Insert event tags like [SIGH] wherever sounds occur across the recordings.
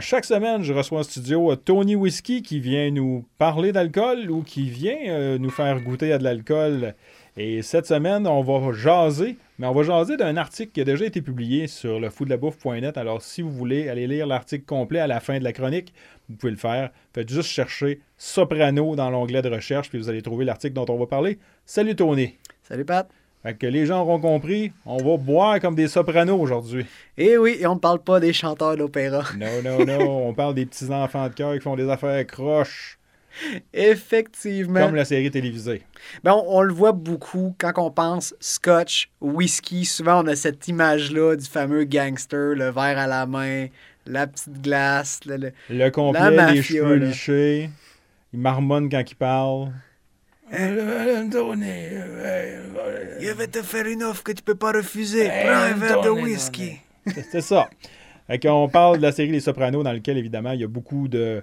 Chaque semaine, je reçois en studio euh, Tony Whiskey qui vient nous parler d'alcool ou qui vient euh, nous faire goûter à de l'alcool. Et cette semaine, on va jaser, mais on va jaser d'un article qui a déjà été publié sur le. Alors, si vous voulez aller lire l'article complet à la fin de la chronique, vous pouvez le faire. Faites juste chercher Soprano dans l'onglet de recherche, puis vous allez trouver l'article dont on va parler. Salut Tony. Salut Pat. Fait que les gens auront compris, on va boire comme des sopranos aujourd'hui. Eh oui, et on ne parle pas des chanteurs d'opéra. [LAUGHS] Non, non, non, on parle des petits enfants de cœur qui font des affaires croches. Effectivement. Comme la série télévisée. Ben, on, le voit beaucoup quand on pense scotch, whisky. Souvent, on a cette image-là du fameux gangster, le verre à la main, la petite glace. Le, le complet, les cheveux lichés. Il marmonne quand il parle. Il va te faire une offre que tu peux pas refuser. Prends un verre de whisky. C'est ça. on parle de la série Les Sopranos, dans laquelle, évidemment, il y a beaucoup de.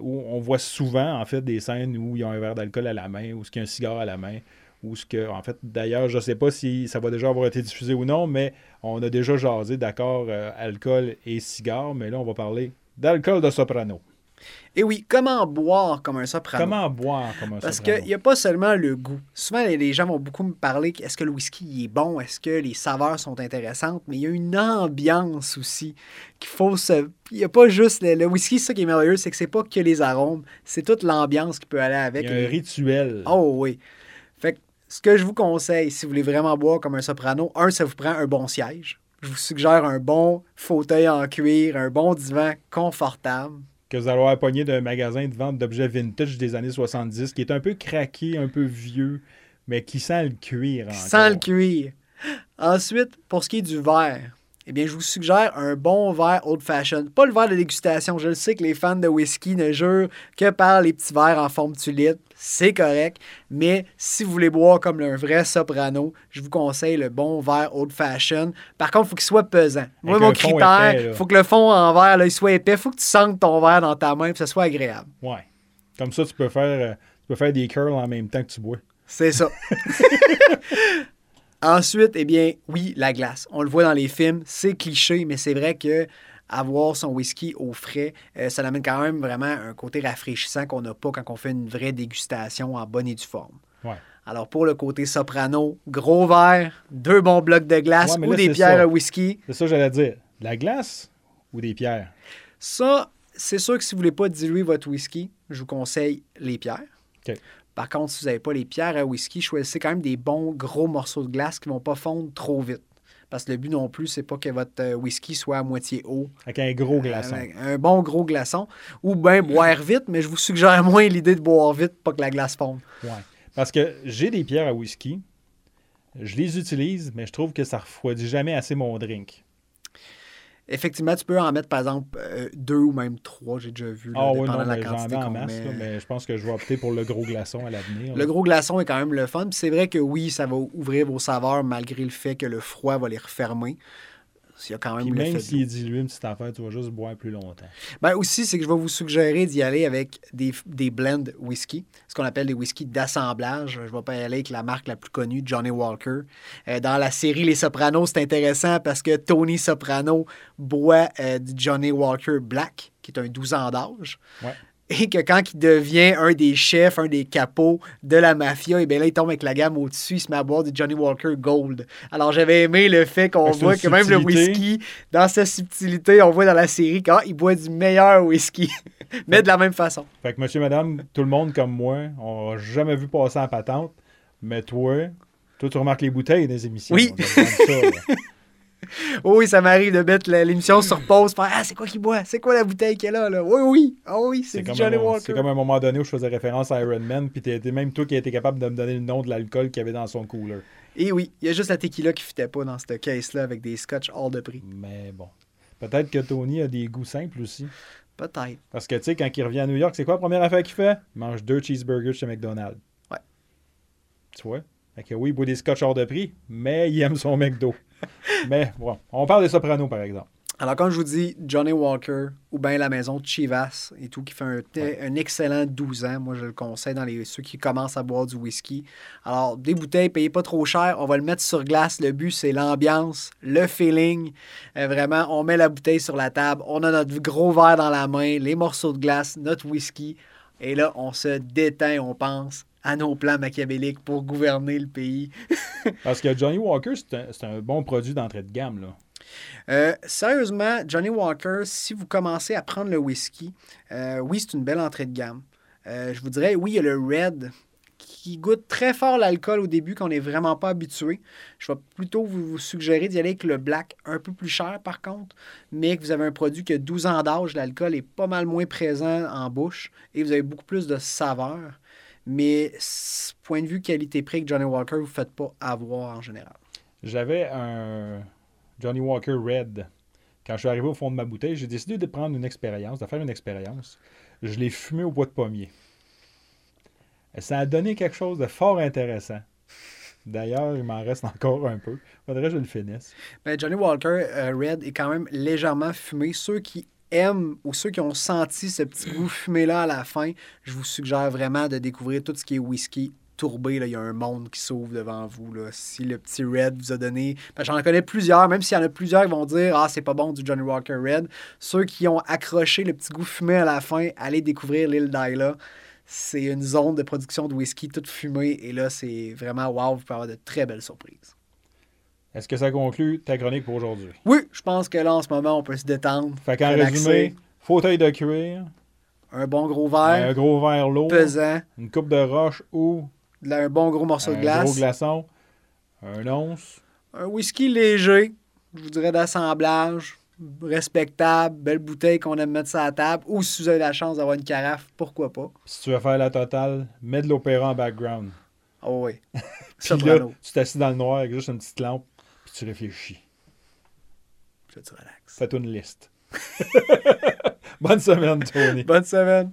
Où on voit souvent, en fait, des scènes où il y a un verre d'alcool à la main, ou qu'il y a un cigare à la main, ou ce que, en fait, d'ailleurs, je ne sais pas si ça va déjà avoir été diffusé ou non, mais on a déjà jasé, d'accord, euh, alcool et cigare, mais là, on va parler d'alcool de soprano. Et oui, comment boire comme un soprano? Comment boire comme un Parce soprano? Parce qu'il n'y a pas seulement le goût. Souvent, les gens vont beaucoup me parler est-ce que le whisky est bon, est-ce que les saveurs sont intéressantes, mais il y a une ambiance aussi qu'il faut se. Il n'y a pas juste. Le, whisky, ça qui est merveilleux, c'est que c'est pas que les arômes, c'est toute l'ambiance qui peut aller avec. Il y a un rituel. Oh oui. Fait que ce que je vous conseille, si vous voulez vraiment boire comme un soprano, un, ça vous prend un bon siège. Je vous suggère un bon fauteuil en cuir, un bon divan confortable que vous allez avoir pogné d'un magasin de vente d'objets vintage des années 70 qui est un peu craqué, un peu vieux, mais qui sent le cuir. Qui sent le cuir. Ensuite, pour ce qui est du verre, eh bien, je vous suggère un bon verre old fashioned. Pas le verre de dégustation. Je le sais que les fans de whisky ne jurent que par les petits verres en forme tulipe. C'est correct. Mais si vous voulez boire comme un vrai soprano, je vous conseille le bon verre old fashioned. Par contre, il faut qu'il soit pesant. Moi, mon critère, il faut que le fond en verre là, il soit épais. Il faut que tu sentes ton verre dans ta main et que ce soit agréable. Ouais. Comme ça, tu peux faire, euh, tu peux faire des curls en même temps que tu bois. C'est ça. [LAUGHS] Ensuite, eh bien, oui, la glace. On le voit dans les films, c'est cliché, mais c'est vrai que avoir son whisky au frais, euh, ça amène quand même vraiment un côté rafraîchissant qu'on n'a pas quand on fait une vraie dégustation en bonne et due forme. Alors pour le côté soprano, gros verre, deux bons blocs de glace ou des pierres à whisky. C'est ça que j'allais dire. La glace ou des pierres? Ça, c'est sûr que si vous ne voulez pas diluer votre whisky, je vous conseille les pierres. Par contre, si vous n'avez pas les pierres à whisky, choisissez quand même des bons gros morceaux de glace qui ne vont pas fondre trop vite. Parce que le but non plus, c'est pas que votre euh, whisky soit à moitié haut. Avec un gros glaçon. un bon gros glaçon. Ou bien boire vite, mais je vous suggère [LAUGHS] moins l'idée de boire vite, pas que la glace fonde. Ouais. Parce que j'ai des pierres à whisky. Je les utilise, mais je trouve que ça refroidit jamais assez mon drink. Effectivement, tu peux en mettre, par exemple, euh, deux ou même trois, j'ai déjà vu. ah oui, non, mais j'en ai en masse, mais je pense que je vais opter pour le gros glaçon à l'avenir. Le gros glaçon est quand même le fun. C'est vrai que oui, ça va ouvrir vos saveurs malgré le fait que le froid va les refermer. Il y a quand même Puis même s'il est dilué une petite affaire, tu vas juste boire plus longtemps. Ben aussi, c'est que je vais vous suggérer d'y aller avec des, des blends whisky, ce qu'on appelle des whisky d'assemblage. Je vais pas y aller avec la marque la plus connue, Johnny Walker. Euh, dans la série Les Sopranos, c'est intéressant parce que Tony Soprano boit euh, du Johnny Walker Black, qui est un 12 ans d'âge. Ouais et que quand il devient un des chefs, un des capots de la mafia, et bien là, il tombe avec la gamme au-dessus, il se met à boire du Johnny Walker Gold. Alors, j'avais aimé le fait qu'on voit que même le whisky, dans sa subtilité, on voit dans la série qu'il boit du meilleur whisky, [LAUGHS] mais de la même façon. Fait que monsieur, madame, tout le monde comme moi, on n'a jamais vu passer en patente, mais toi, toi, tu remarques les bouteilles des émissions. Oui. [LAUGHS] [LAUGHS] oui, ça m'arrive de mettre l'émission sur pause, faire Ah, c'est quoi qui boit? C'est quoi la bouteille qu'elle a là? Oui, oui, oh, oui, c'est Johnny Walker. C'est comme à un moment donné où je faisais référence à Iron Man, puis t'es même toi qui as été capable de me donner le nom de l'alcool qu'il y avait dans son cooler. Et oui, il y a juste la tequila qui ne fitait pas dans cette case-là avec des scotch hors de prix. Mais bon. Peut-être que Tony a des goûts simples aussi. Peut-être. Parce que, tu sais, quand il revient à New York, c'est quoi la première affaire qu'il fait? Il mange deux cheeseburgers chez McDonald's. Ouais. Tu vois? Fait que oui, il boit des scotch hors de prix, mais il aime son McDo. [LAUGHS] mais bon, on parle des sopranos, par exemple. Alors, quand je vous dis Johnny Walker ou bien la maison de Chivas et tout, qui fait un, un excellent 12 ans, moi je le conseille dans les, ceux qui commencent à boire du whisky. Alors, des bouteilles, payez pas trop cher, on va le mettre sur glace. Le but, c'est l'ambiance, le feeling. Euh, vraiment, on met la bouteille sur la table, on a notre gros verre dans la main, les morceaux de glace, notre whisky. Et là, on se déteint, on pense à nos plans machiavéliques pour gouverner le pays. [LAUGHS] [LAUGHS] Parce que Johnny Walker, c'est un, bon produit d'entrée de gamme. Là. Euh, sérieusement, Johnny Walker, si vous commencez à prendre le whisky, euh, oui, c'est une belle entrée de gamme. Euh, je vous dirais, oui, il y a le red qui goûte très fort l'alcool au début quand on n'est vraiment pas habitué. Je vais plutôt vous, suggérer d'y aller avec le black un peu plus cher par contre, mais que vous avez un produit qui a 12 ans d'âge, l'alcool est pas mal moins présent en bouche et vous avez beaucoup plus de saveur. Mais point de vue qualité-prix que Johnny Walker, vous ne faites pas avoir en général. J'avais un, Johnny Walker Red. Quand je suis arrivé au fond de ma bouteille, j'ai décidé de prendre une expérience, de faire une expérience. Je l'ai fumé au bois de pommier. Ça a donné quelque chose de fort intéressant. D'ailleurs, il m'en reste encore un peu. Faudrait que je le finisse. Ben, Johnny Walker euh, Red est quand même légèrement fumé. Ceux qui aiment ou ceux qui ont senti ce petit goût fumé-là à la fin, je vous suggère vraiment de découvrir tout ce qui est whisky tourbé, il y a un monde qui s'ouvre devant vous. Là. Si le petit Red vous a donné. J'en connais plusieurs, même s'il y en a plusieurs qui vont dire Ah, c'est pas bon du Johnny Walker Red. Ceux qui ont accroché le petit goût fumé à la fin, allez découvrir l'île d'Ayla. C'est une zone de production de whisky toute fumée et là, c'est vraiment wow, vous pouvez avoir de très belles surprises. Est-ce que ça conclut ta chronique pour aujourd'hui? Oui, je pense que là, en ce moment, on peut se détendre. Fait qu'en résumé, fauteuil de cuir. Un bon gros verre. Un gros verre lourd. Pesant. Une coupe de roche ou un bon gros morceau de glace. Un gros glaçon. Un once. Un whisky léger, je vous dirais d'assemblage, respectable, belle bouteille qu'on aime mettre sur la table. Ou si vous avez la chance d'avoir une carafe, pourquoi pas. Si tu veux faire la totale, mets de l'opéra en background. Oh oui. [LAUGHS] puis là, tu t'assis dans le noir avec juste une petite lampe, tu réfléchis. Puis tu relaxes. Fais-toi une liste. [LAUGHS] Bonne semaine, Tony. Bonne semaine.